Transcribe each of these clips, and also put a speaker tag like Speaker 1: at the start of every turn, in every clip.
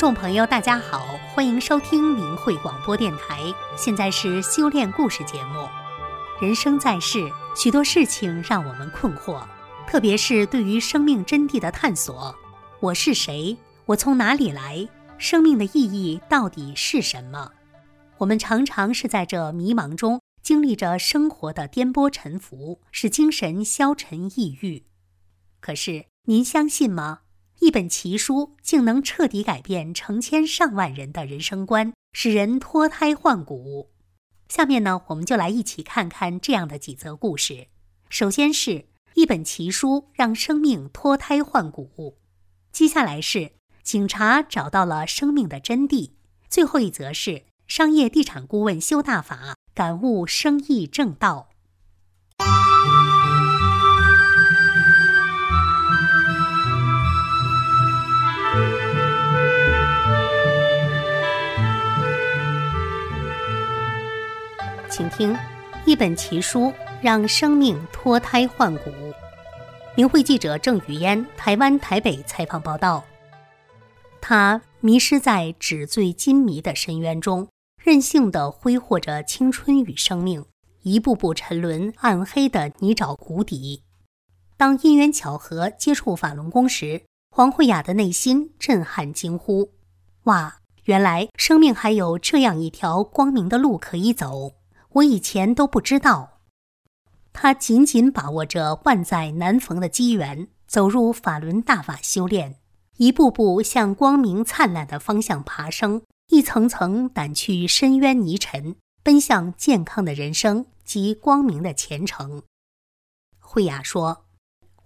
Speaker 1: 众朋友，大家好，欢迎收听明慧广播电台。现在是修炼故事节目。人生在世，许多事情让我们困惑，特别是对于生命真谛的探索。我是谁？我从哪里来？生命的意义到底是什么？我们常常是在这迷茫中经历着生活的颠簸沉浮，使精神消沉抑郁。可是您相信吗？一本奇书竟能彻底改变成千上万人的人生观，使人脱胎换骨。下面呢，我们就来一起看看这样的几则故事。首先是一本奇书让生命脱胎换骨，接下来是警察找到了生命的真谛，最后一则是商业地产顾问修大法感悟生意正道。请听，一本奇书让生命脱胎换骨。明慧记者郑雨嫣，台湾台北采访报道。他迷失在纸醉金迷的深渊中，任性的挥霍着青春与生命，一步步沉沦暗黑的泥沼谷底。当因缘巧合接触法轮功时，黄慧雅的内心震撼惊呼：“哇，原来生命还有这样一条光明的路可以走！”我以前都不知道，他紧紧把握着万载难逢的机缘，走入法轮大法修炼，一步步向光明灿烂的方向爬升，一层层掸去深渊泥尘，奔向健康的人生及光明的前程。慧雅说：“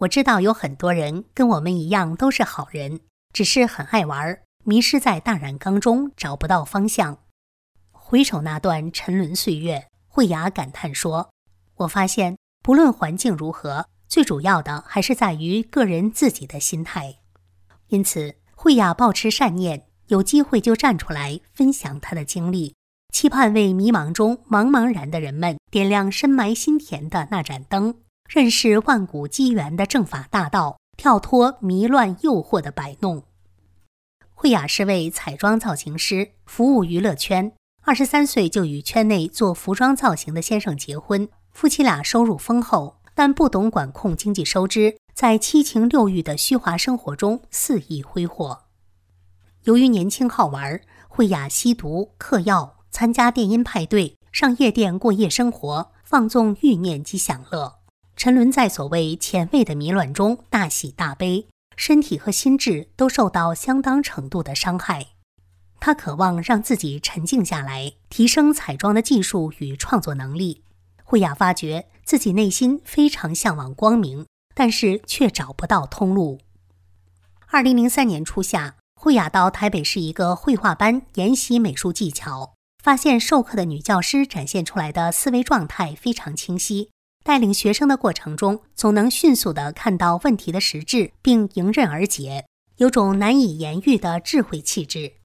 Speaker 1: 我知道有很多人跟我们一样都是好人，只是很爱玩，迷失在大染缸中，找不到方向。回首那段沉沦岁月。”慧雅感叹说：“我发现，不论环境如何，最主要的还是在于个人自己的心态。因此，慧雅保持善念，有机会就站出来分享她的经历，期盼为迷茫中茫茫然的人们点亮深埋心田的那盏灯，认识万古机缘的正法大道，跳脱迷乱诱惑的摆弄。”慧雅是位彩妆造型师，服务娱乐圈。二十三岁就与圈内做服装造型的先生结婚，夫妻俩收入丰厚，但不懂管控经济收支，在七情六欲的虚华生活中肆意挥霍。由于年轻好玩，慧雅吸毒、嗑药、参加电音派对、上夜店过夜生活，放纵欲念及享乐，沉沦在所谓前卫的迷乱中，大喜大悲，身体和心智都受到相当程度的伤害。他渴望让自己沉静下来，提升彩妆的技术与创作能力。慧雅发觉自己内心非常向往光明，但是却找不到通路。二零零三年初夏，慧雅到台北市一个绘画班研习美术技巧，发现授课的女教师展现出来的思维状态非常清晰，带领学生的过程中总能迅速地看到问题的实质，并迎刃而解，有种难以言喻的智慧气质。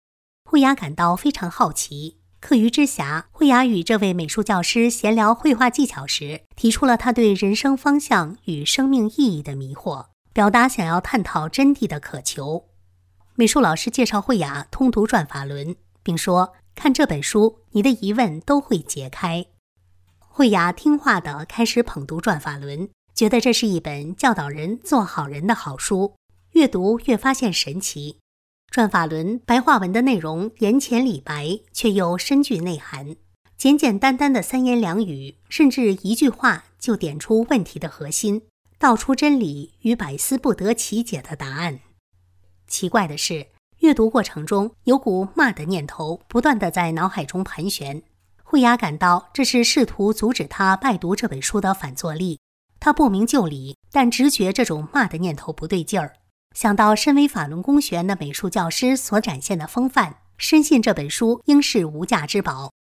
Speaker 1: 慧雅感到非常好奇，课余之暇，慧雅与这位美术教师闲聊绘画技巧时，提出了他对人生方向与生命意义的迷惑，表达想要探讨真谛的渴求。美术老师介绍慧雅通读《转法轮》，并说：“看这本书，你的疑问都会解开。”慧雅听话地开始捧读《转法轮》，觉得这是一本教导人做好人的好书，越读越发现神奇。转法轮白话文的内容言浅理白，却又深具内涵。简简单单的三言两语，甚至一句话，就点出问题的核心，道出真理与百思不得其解的答案。奇怪的是，阅读过程中有股骂的念头不断的在脑海中盘旋。慧雅感到这是试图阻止他拜读这本书的反作力。他不明就里，但直觉这种骂的念头不对劲儿。想到身为法轮功学员的美术教师所展现的风范，深信这本书应是无价之宝，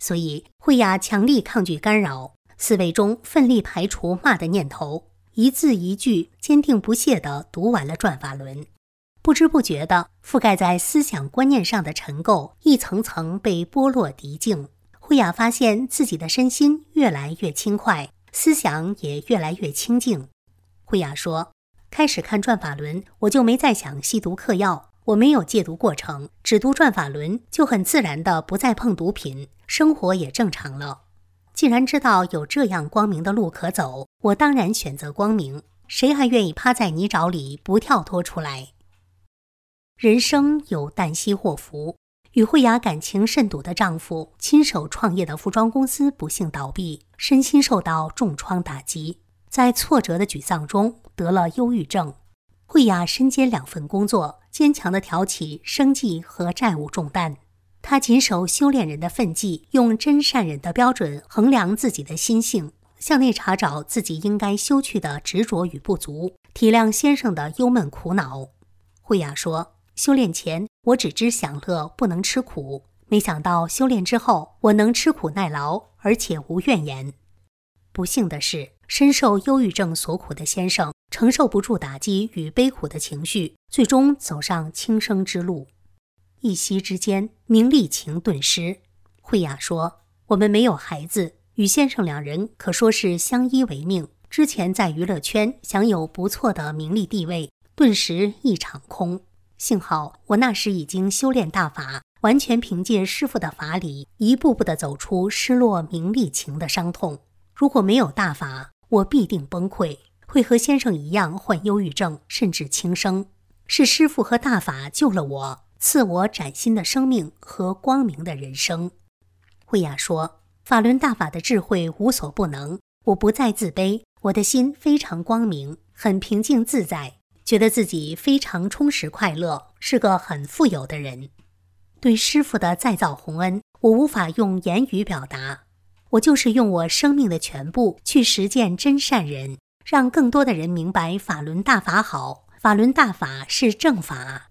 Speaker 1: 所以慧雅强力抗拒干扰，思维中奋力排除骂的念头，一字一句坚定不懈地读完了《转法轮》。不知不觉的，覆盖在思想观念上的尘垢一层层被剥落涤净。慧雅发现自己的身心越来越轻快，思想也越来越清净。慧雅说。开始看转法轮，我就没再想吸毒嗑药。我没有戒毒过程，只读转法轮，就很自然的不再碰毒品，生活也正常了。既然知道有这样光明的路可走，我当然选择光明。谁还愿意趴在泥沼里不跳脱出来？人生有旦夕祸福，与慧雅感情甚笃的丈夫亲手创业的服装公司不幸倒闭，身心受到重创打击，在挫折的沮丧中得了忧郁症。慧雅身兼两份工作，坚强地挑起生计和债务重担。她谨守修炼人的奋际，用真善忍的标准衡量自己的心性，向内查找自己应该修去的执着与不足，体谅先生的忧闷苦恼。慧雅说：“修炼前我只知享乐，不能吃苦；没想到修炼之后，我能吃苦耐劳，而且无怨言。”不幸的是，深受忧郁症所苦的先生承受不住打击与悲苦的情绪，最终走上轻生之路。一夕之间，名利情顿失。慧雅说：“我们没有孩子，与先生两人可说是相依为命。之前在娱乐圈享有不错的名利地位，顿时一场空。幸好我那时已经修炼大法，完全凭借师傅的法理，一步步的走出失落名利情的伤痛。如果没有大法，我必定崩溃，会和先生一样患忧郁症，甚至轻生。是师傅和大法救了我。”赐我崭新的生命和光明的人生，慧雅说：“法轮大法的智慧无所不能，我不再自卑，我的心非常光明，很平静自在，觉得自己非常充实快乐，是个很富有的人。对师傅的再造洪恩，我无法用言语表达，我就是用我生命的全部去实践真善人，让更多的人明白法轮大法好，法轮大法是正法。”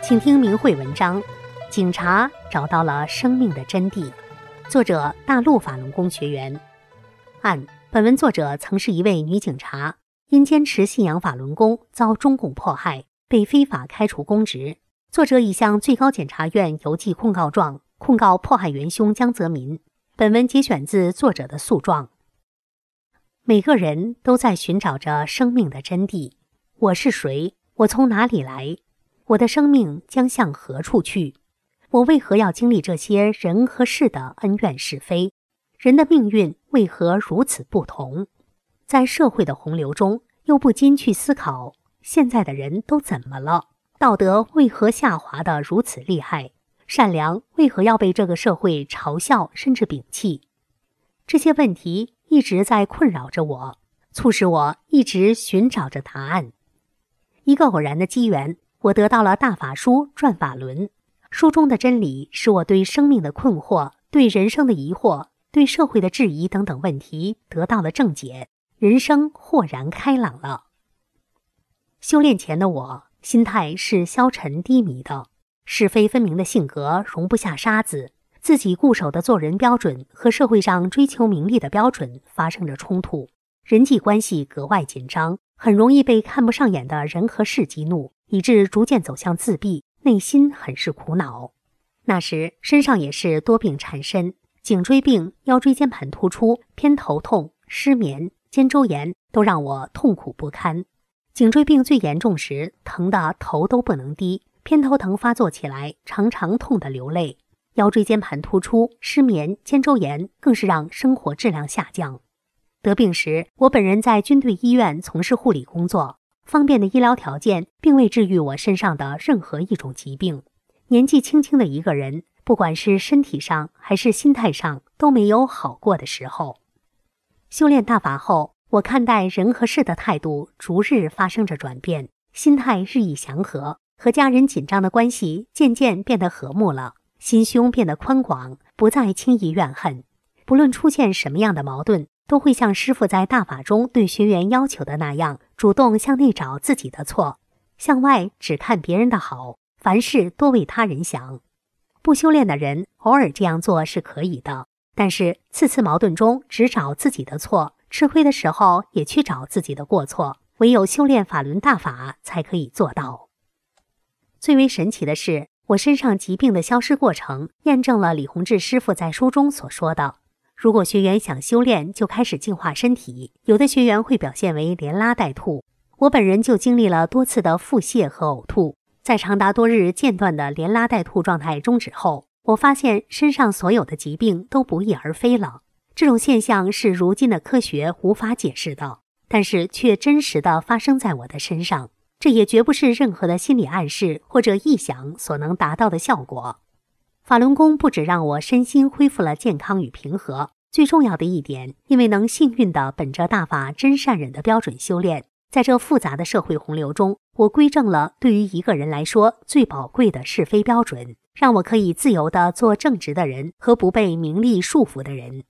Speaker 1: 请听明慧文章：警察找到了生命的真谛。作者：大陆法轮功学员。按本文作者曾是一位女警察，因坚持信仰法轮功遭中共迫害，被非法开除公职。作者已向最高检察院邮寄控告状，控告迫害元凶江泽民。本文节选自作者的诉状。每个人都在寻找着生命的真谛。我是谁？我从哪里来？我的生命将向何处去？我为何要经历这些人和事的恩怨是非？人的命运为何如此不同？在社会的洪流中，又不禁去思考：现在的人都怎么了？道德为何下滑的如此厉害？善良为何要被这个社会嘲笑甚至摒弃？这些问题一直在困扰着我，促使我一直寻找着答案。一个偶然的机缘。我得到了《大法书》《转法轮》，书中的真理使我对生命的困惑、对人生的疑惑、对社会的质疑等等问题得到了正解，人生豁然开朗了。修炼前的我，心态是消沉低迷的，是非分明的性格容不下沙子，自己固守的做人标准和社会上追求名利的标准发生着冲突，人际关系格外紧张，很容易被看不上眼的人和事激怒。以致逐渐走向自闭，内心很是苦恼。那时身上也是多病缠身，颈椎病、腰椎间盘突出、偏头痛、失眠、肩周炎都让我痛苦不堪。颈椎病最严重时，疼得头都不能低；偏头疼发作起来，常常痛得流泪。腰椎间盘突出、失眠、肩周炎更是让生活质量下降。得病时，我本人在军队医院从事护理工作。方便的医疗条件并未治愈我身上的任何一种疾病。年纪轻轻的一个人，不管是身体上还是心态上，都没有好过的时候。修炼大法后，我看待人和事的态度逐日发生着转变，心态日益祥和，和家人紧张的关系渐渐变得和睦了，心胸变得宽广，不再轻易怨恨。不论出现什么样的矛盾。都会像师傅在大法中对学员要求的那样，主动向内找自己的错，向外只看别人的好，凡事多为他人想。不修炼的人偶尔这样做是可以的，但是次次矛盾中只找自己的错，吃亏的时候也去找自己的过错，唯有修炼法轮大法才可以做到。最为神奇的是，我身上疾病的消失过程，验证了李洪志师傅在书中所说的：如果学员想修炼，就开始净化身体。有的学员会表现为连拉带吐，我本人就经历了多次的腹泻和呕吐。在长达多日间断的连拉带吐状态终止后，我发现身上所有的疾病都不翼而飞了。这种现象是如今的科学无法解释的，但是却真实的发生在我的身上。这也绝不是任何的心理暗示或者臆想所能达到的效果。法轮功不止让我身心恢复了健康与平和，最重要的一点，因为能幸运的本着大法真善忍的标准修炼。在这复杂的社会洪流中，我归正了对于一个人来说最宝贵的是非标准，让我可以自由地做正直的人和不被名利束缚的人。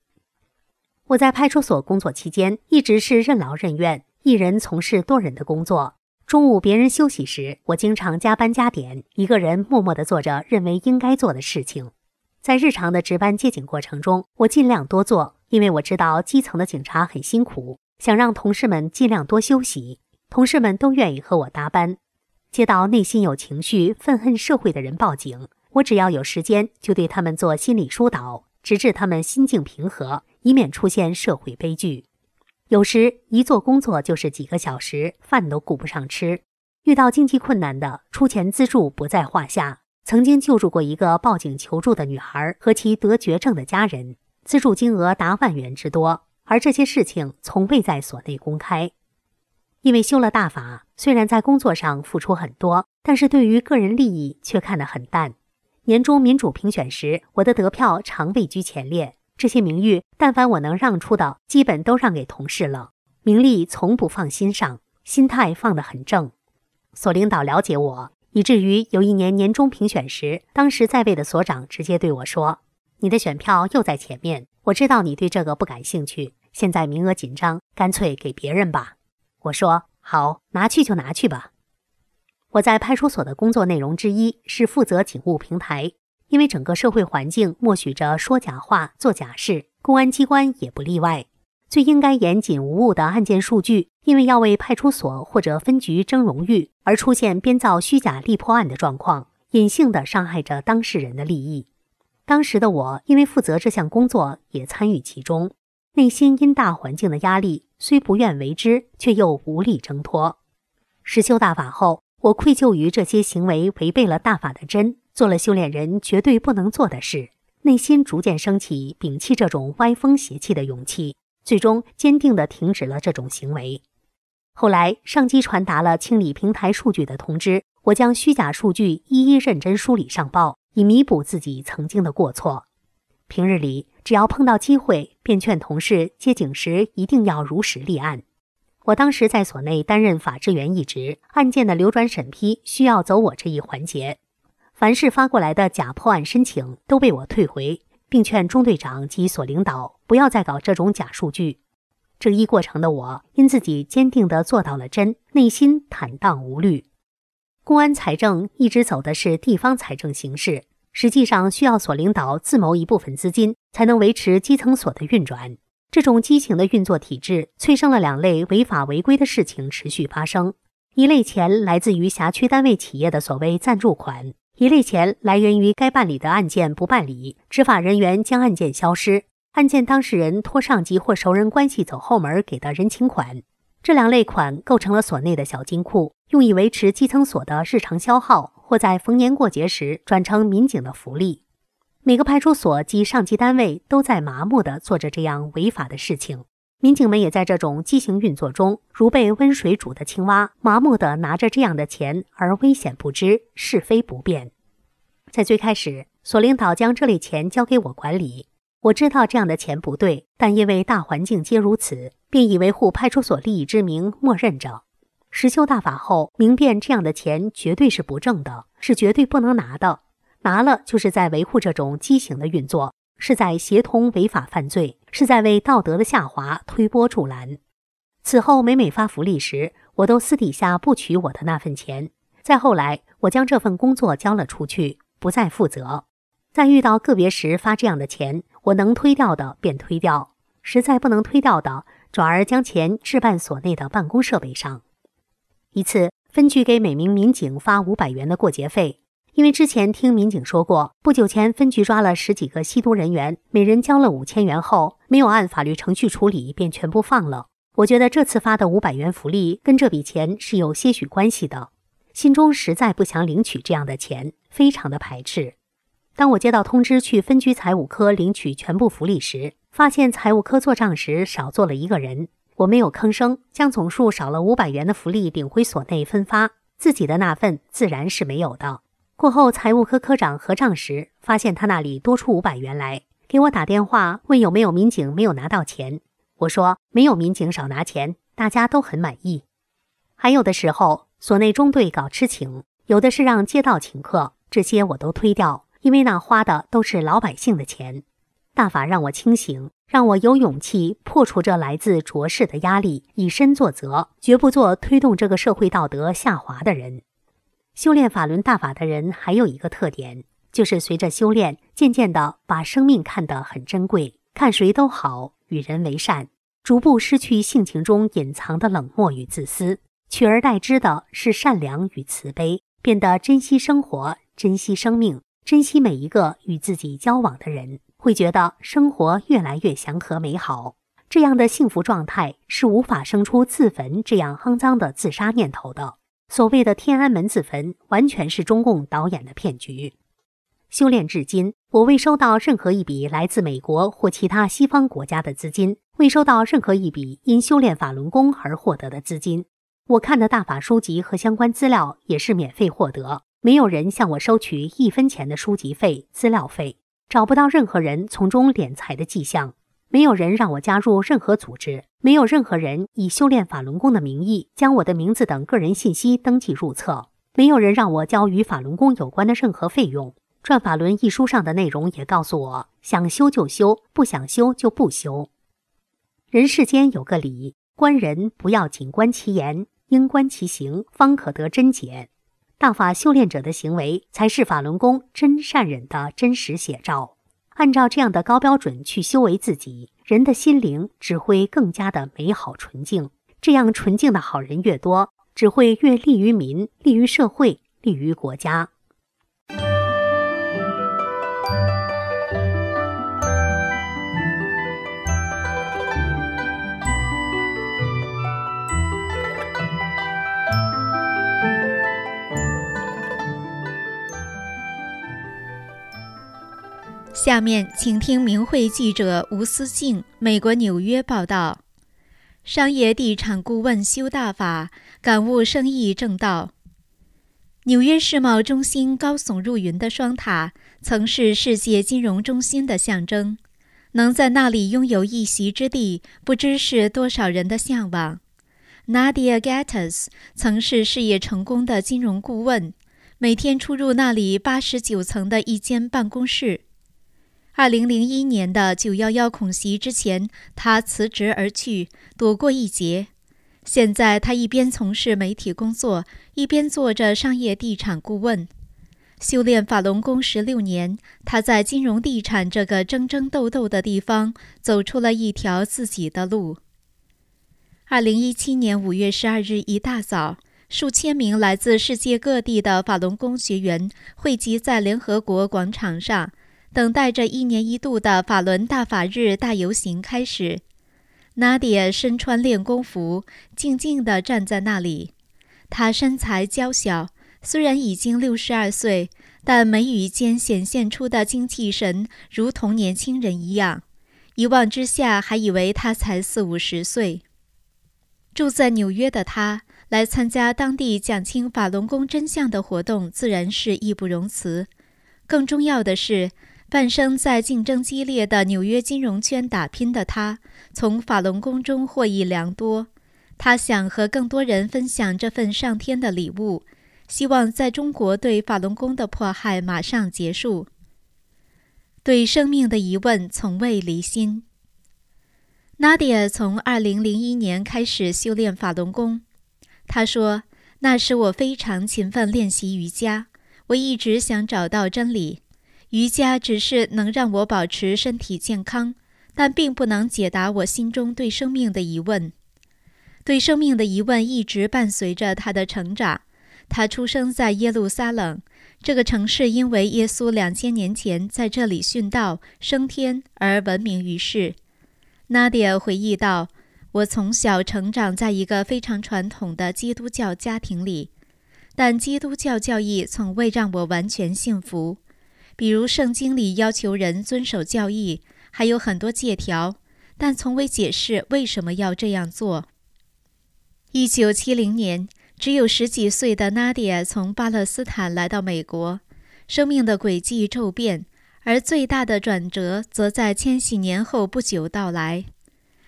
Speaker 1: 我在派出所工作期间，一直是任劳任怨，一人从事多人的工作。中午别人休息时，我经常加班加点，一个人默默地做着认为应该做的事情。在日常的值班接警过程中，我尽量多做，因为我知道基层的警察很辛苦。想让同事们尽量多休息，同事们都愿意和我搭班。接到内心有情绪、愤恨社会的人报警，我只要有时间就对他们做心理疏导，直至他们心境平和，以免出现社会悲剧。有时一做工作就是几个小时，饭都顾不上吃。遇到经济困难的，出钱资助不在话下。曾经救助过一个报警求助的女孩和其得绝症的家人，资助金额达万元之多。而这些事情从未在所内公开，因为修了大法，虽然在工作上付出很多，但是对于个人利益却看得很淡。年终民主评选时，我的得票常位居前列，这些名誉，但凡我能让出的，基本都让给同事了。名利从不放心上，心态放得很正。所领导了解我，以至于有一年年终评选时，当时在位的所长直接对我说：“你的选票又在前面。”我知道你对这个不感兴趣，现在名额紧张，干脆给别人吧。我说好，拿去就拿去吧。我在派出所的工作内容之一是负责警务平台，因为整个社会环境默许着说假话、做假事，公安机关也不例外。最应该严谨无误的案件数据，因为要为派出所或者分局争荣誉，而出现编造虚假立破案的状况，隐性的伤害着当事人的利益。当时的我，因为负责这项工作，也参与其中，内心因大环境的压力，虽不愿为之，却又无力挣脱。实修大法后，我愧疚于这些行为违背了大法的真，做了修炼人绝对不能做的事，内心逐渐升起摒弃这种歪风邪气的勇气，最终坚定地停止了这种行为。后来，上级传达了清理平台数据的通知，我将虚假数据一一认真梳理上报。以弥补自己曾经的过错。平日里，只要碰到机会，便劝同事接警时一定要如实立案。我当时在所内担任法制员一职，案件的流转审批需要走我这一环节。凡是发过来的假破案申请都被我退回，并劝中队长及所领导不要再搞这种假数据。这一过程的我，因自己坚定地做到了真，内心坦荡无虑。公安财政一直走的是地方财政形式，实际上需要所领导自谋一部分资金，才能维持基层所的运转。这种畸形的运作体制，催生了两类违法违规的事情持续发生：一类钱来自于辖区单位企业的所谓赞助款，一类钱来源于该办理的案件不办理，执法人员将案件消失，案件当事人托上级或熟人关系走后门给的人情款。这两类款构成了所内的小金库，用以维持基层所的日常消耗，或在逢年过节时转成民警的福利。每个派出所及上级单位都在麻木地做着这样违法的事情，民警们也在这种畸形运作中，如被温水煮的青蛙，麻木地拿着这样的钱，而危险不知，是非不辨。在最开始，所领导将这类钱交给我管理。我知道这样的钱不对，但因为大环境皆如此，便以维护派出所利益之名默认着。实修大法后，明辨这样的钱绝对是不正的，是绝对不能拿的。拿了就是在维护这种畸形的运作，是在协同违法犯罪，是在为道德的下滑推波助澜。此后每每发福利时，我都私底下不取我的那份钱。再后来，我将这份工作交了出去，不再负责。在遇到个别时发这样的钱。我能推掉的便推掉，实在不能推掉的，转而将钱置办所内的办公设备上。一次，分局给每名民警发五百元的过节费。因为之前听民警说过，不久前分局抓了十几个吸毒人员，每人交了五千元后，没有按法律程序处理，便全部放了。我觉得这次发的五百元福利跟这笔钱是有些许关系的，心中实在不想领取这样的钱，非常的排斥。当我接到通知去分局财务科领取全部福利时，发现财务科做账时少做了一个人，我没有吭声，将总数少了五百元的福利领回所内分发，自己的那份自然是没有的。过后，财务科科长核账时，发现他那里多出五百元来，给我打电话问有没有民警没有拿到钱。我说没有民警少拿钱，大家都很满意。还有的时候，所内中队搞吃请，有的是让街道请客，这些我都推掉，因为那花的都是老百姓的钱。大法让我清醒，让我有勇气破除这来自浊世的压力，以身作则，绝不做推动这个社会道德下滑的人。修炼法轮大法的人还有一个特点，就是随着修炼，渐渐的把生命看得很珍贵，看谁都好，与人为善，逐步失去性情中隐藏的冷漠与自私，取而代之的是善良与慈悲，变得珍惜生活，珍惜生命，珍惜每一个与自己交往的人，会觉得生活越来越祥和美好。这样的幸福状态是无法生出自焚这样肮脏的自杀念头的。所谓的天安门自焚，完全是中共导演的骗局。修炼至今，我未收到任何一笔来自美国或其他西方国家的资金，未收到任何一笔因修炼法轮功而获得的资金。我看的大法书籍和相关资料也是免费获得，没有人向我收取一分钱的书籍费、资料费，找不到任何人从中敛财的迹象。没有人让我加入任何组织，没有任何人以修炼法轮功的名义将我的名字等个人信息登记入册，没有人让我交与法轮功有关的任何费用。《转法轮》一书上的内容也告诉我，想修就修，不想修就不修。人世间有个理，观人不要仅观其言，应观其行，方可得真解。大法修炼者的行为，才是法轮功真善忍的真实写照。按照这样的高标准去修为自己，人的心灵只会更加的美好纯净。这样纯净的好人越多，只会越利于民、利于社会、利于国家。
Speaker 2: 下面请听明慧记者吴思静美国纽约报道：商业地产顾问修大法，感悟生意正道。纽约世贸中心高耸入云的双塔，曾是世界金融中心的象征。能在那里拥有一席之地，不知是多少人的向往。Nadia Gattas 曾是事业成功的金融顾问，每天出入那里八十九层的一间办公室。二零零一年的九幺幺恐袭之前，他辞职而去，躲过一劫。现在他一边从事媒体工作，一边做着商业地产顾问。修炼法轮功十六年，他在金融地产这个争争斗斗的地方，走出了一条自己的路。二零一七年五月十二日一大早，数千名来自世界各地的法轮功学员汇集在联合国广场上。等待着一年一度的法轮大法日大游行开始，Nadia 身穿练功服，静静地站在那里。她身材娇小，虽然已经六十二岁，但眉宇间显现出的精气神如同年轻人一样，一望之下还以为她才四五十岁。住在纽约的她来参加当地讲清法轮功真相的活动，自然是义不容辞。更重要的是。半生在竞争激烈的纽约金融圈打拼的他，从法轮功中获益良多。他想和更多人分享这份上天的礼物，希望在中国对法轮功的迫害马上结束。对生命的疑问从未离心。Nadia 从2001年开始修炼法轮功。他说：“那时我非常勤奋练习瑜伽，我一直想找到真理。”瑜伽只是能让我保持身体健康，但并不能解答我心中对生命的疑问。对生命的疑问一直伴随着他的成长。他出生在耶路撒冷这个城市，因为耶稣两千年前在这里殉道升天而闻名于世。纳迪尔回忆道：“我从小成长在一个非常传统的基督教家庭里，但基督教教义从未让我完全信服。比如圣经里要求人遵守教义，还有很多戒条，但从未解释为什么要这样做。”一九七零年，只有十几岁的纳迪亚从巴勒斯坦来到美国，生命的轨迹骤变，而最大的转折则在千禧年后不久到来。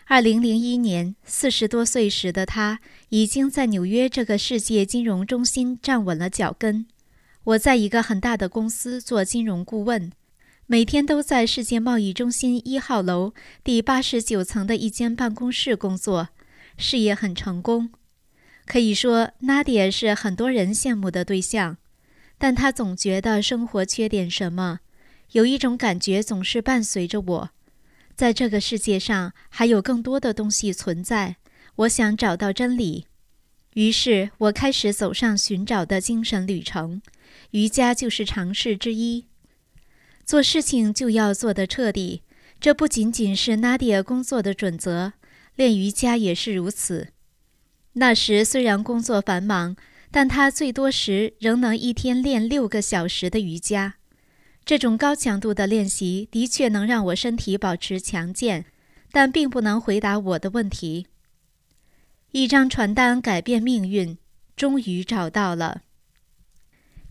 Speaker 2: 二零零一年，四十多岁时的他已经在纽约这个世界金融中心站稳了脚跟。我在一个很大的公司做金融顾问，每天都在世界贸易中心一号楼第八十九层的一间办公室工作。事业很成功，可以说纳迪尔是很多人羡慕的对象，但他总觉得生活缺点什么。有一种感觉总是伴随着我，在这个世界上还有更多的东西存在。我想找到真理，于是我开始走上寻找的精神旅程。瑜伽就是尝试之一。做事情就要做得彻底，这不仅仅是纳迪尔工作的准则。练瑜伽也是如此。那时虽然工作繁忙，但他最多时仍能一天练六个小时的瑜伽。这种高强度的练习的确能让我身体保持强健，但并不能回答我的问题。一张传单改变命运，终于找到了。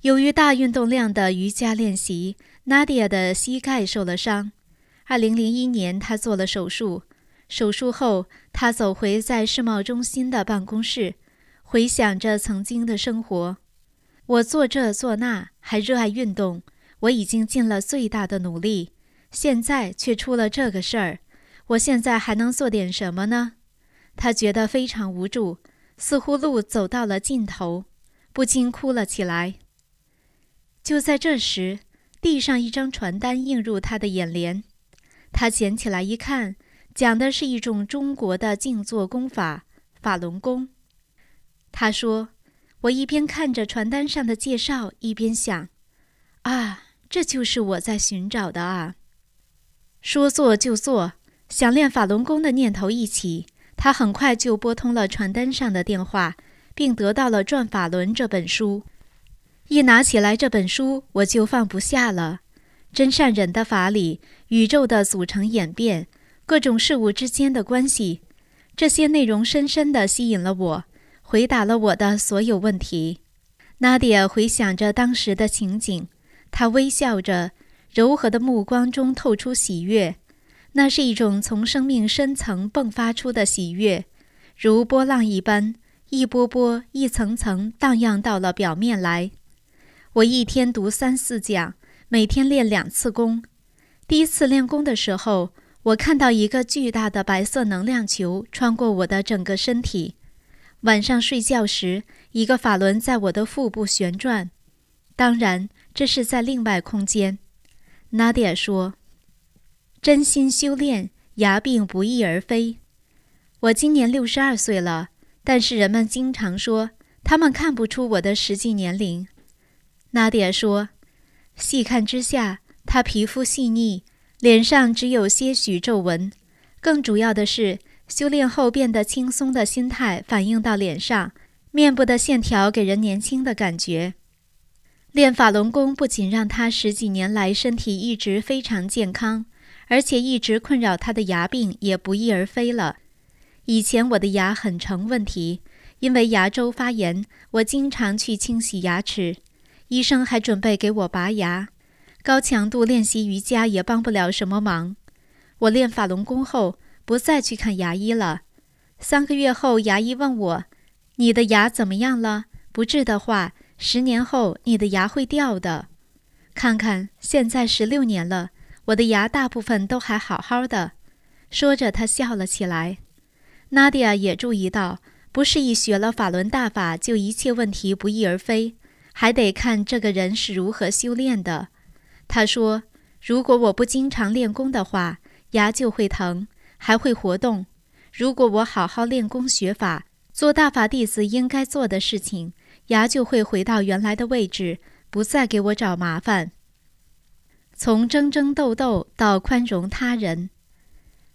Speaker 2: 由于大运动量的瑜伽练习，，Nadia 的膝盖受了伤。二零零一年，他做了手术。手术后，他走回在世贸中心的办公室，回想着曾经的生活。我做这做那，还热爱运动。我已经尽了最大的努力，现在却出了这个事儿。我现在还能做点什么呢？他觉得非常无助，似乎路走到了尽头，不禁哭了起来。就在这时，地上一张传单映入他的眼帘，他捡起来一看。讲的是一种中国的静坐功法——法轮功。他说：“我一边看着传单上的介绍，一边想，啊，这就是我在寻找的啊！说做就做，想练法轮功的念头一起，他很快就拨通了传单上的电话，并得到了《转法轮》这本书。一拿起来这本书，我就放不下了。真善忍的法理，宇宙的组成演变。”各种事物之间的关系，这些内容深深地吸引了我，回答了我的所有问题。纳迪尔回想着当时的情景，他微笑着，柔和的目光中透出喜悦。那是一种从生命深层迸发出的喜悦，如波浪一般，一波波、一层层荡漾到了表面来。我一天读三四讲，每天练两次功。第一次练功的时候。我看到一个巨大的白色能量球穿过我的整个身体。晚上睡觉时，一个法轮在我的腹部旋转。当然，这是在另外空间。纳迪尔说：“真心修炼，牙病不翼而飞。”我今年六十二岁了，但是人们经常说他们看不出我的实际年龄。纳迪尔说：“细看之下，她皮肤细腻。”脸上只有些许皱纹，更主要的是，修炼后变得轻松的心态反映到脸上，面部的线条给人年轻的感觉。练法轮功不仅让他十几年来身体一直非常健康，而且一直困扰他的牙病也不翼而飞了。以前我的牙很成问题，因为牙周发炎，我经常去清洗牙齿，医生还准备给我拔牙。高强度练习瑜伽也帮不了什么忙。我练法轮功后，不再去看牙医了。三个月后，牙医问我：“你的牙怎么样了？不治的话，十年后你的牙会掉的。”看看，现在十六年了，我的牙大部分都还好好的。说着，他笑了起来。纳迪亚也注意到，不是一学了法轮大法就一切问题不翼而飞，还得看这个人是如何修炼的。他说：“如果我不经常练功的话，牙就会疼，还会活动；如果我好好练功学法，做大法弟子应该做的事情，牙就会回到原来的位置，不再给我找麻烦。从争争斗斗到宽容他人，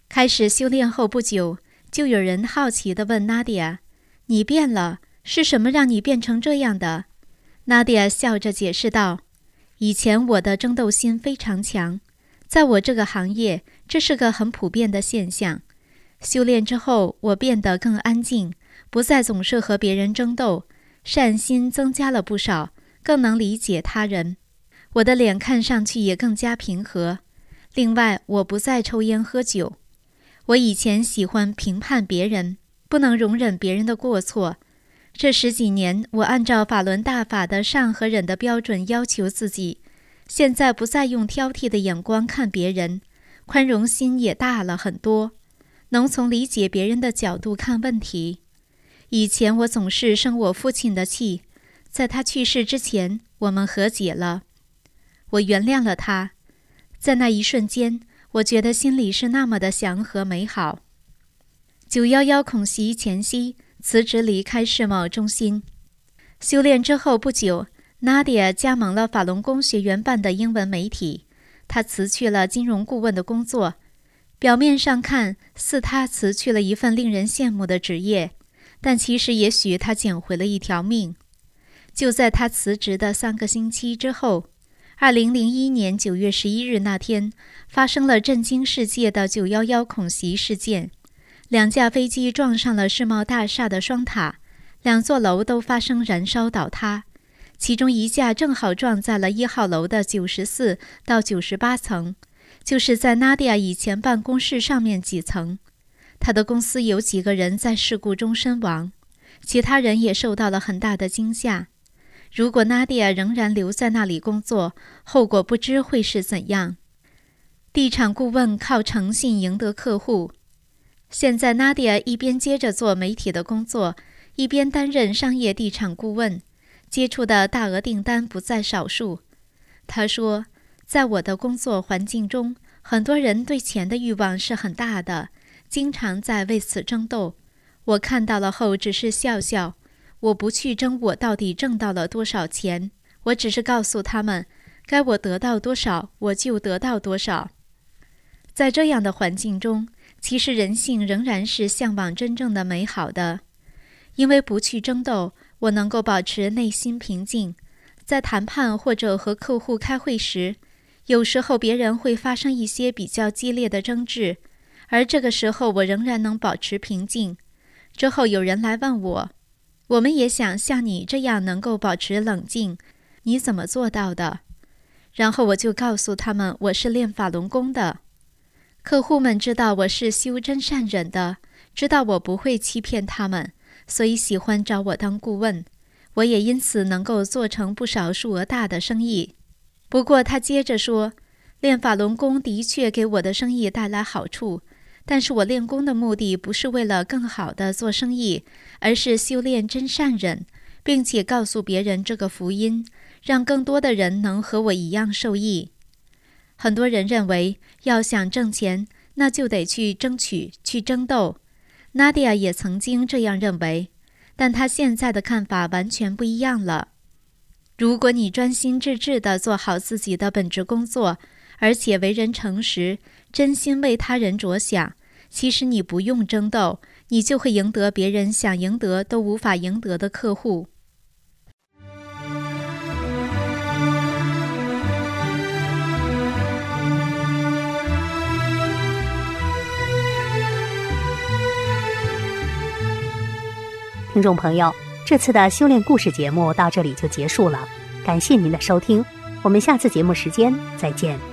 Speaker 2: 开始修炼后不久，就有人好奇地问娜迪亚：“你变了，是什么让你变成这样的？”娜迪亚笑着解释道：“以前我的争斗心非常强，在我这个行业，这是个很普遍的现象。修炼之后，我变得更安静。”不再总是和别人争斗，善心增加了不少，更能理解他人。我的脸看上去也更加平和。另外，我不再抽烟喝酒。我以前喜欢评判别人，不能容忍别人的过错。这十几年，我按照法轮大法的善和忍的标准要求自己，现在不再用挑剔的眼光看别人，宽容心也大了很多，能从理解别人的角度看问题。以前我总是生我父亲的气，在他去世之前，我们和解了，我原谅了他。在那一瞬间，我觉得心里是那么的祥和美好。九幺幺恐袭前夕，辞职离开世贸中心，修炼之后不久，Nadia 加盟了法轮功学员办的英文媒体。他辞去了金融顾问的工作，表面上看似他辞去了一份令人羡慕的职业。但其实，也许他捡回了一条命。就在他辞职的三个星期之后，二零零一年九月十一日那天，发生了震惊世界的九幺幺恐袭事件。两架飞机撞上了世贸大厦的双塔，两座楼都发生燃烧倒塌。其中一架正好撞在了一号楼的九十四到九十八层，就是在纳迪亚以前办公室上面几层。他的公司有几个人在事故中身亡，其他人也受到了很大的惊吓。如果纳迪亚仍然留在那里工作，后果不知会是怎样。地产顾问靠诚信赢得客户，现在纳迪亚一边接着做媒体的工作，一边担任商业地产顾问，接触的大额订单不在少数。他说：“在我的工作环境中，很多人对钱的欲望是很大的。”经常在为此争斗，我看到了后只是笑笑。我不去争我到底挣到了多少钱，我只是告诉他们，该我得到多少我就得到多少。在这样的环境中，其实人性仍然是向往真正的美好的。因为不去争斗，我能够保持内心平静。在谈判或者和客户开会时，有时候别人会发生一些比较激烈的争执。而这个时候，我仍然能保持平静。之后有人来问我：“我们也想像你这样能够保持冷静，你怎么做到的？”然后我就告诉他们：“我是练法轮功的。”客户们知道我是修真善忍的，知道我不会欺骗他们，所以喜欢找我当顾问。我也因此能够做成不少数额大的生意。不过他接着说：“练法轮功的确给我的生意带来好处。”但是我练功的目的不是为了更好的做生意，而是修炼真善忍，并且告诉别人这个福音，让更多的人能和我一样受益。很多人认为，要想挣钱，那就得去争取、去争斗。Nadia 也曾经这样认为，但他现在的看法完全不一样了。如果你专心致志地做好自己的本职工作，而且为人诚实，真心为他人着想。其实你不用争斗，你就会赢得别人想赢得都无法赢得的客户。
Speaker 1: 听众朋友，这次的修炼故事节目到这里就结束了，感谢您的收听，我们下次节目时间再见。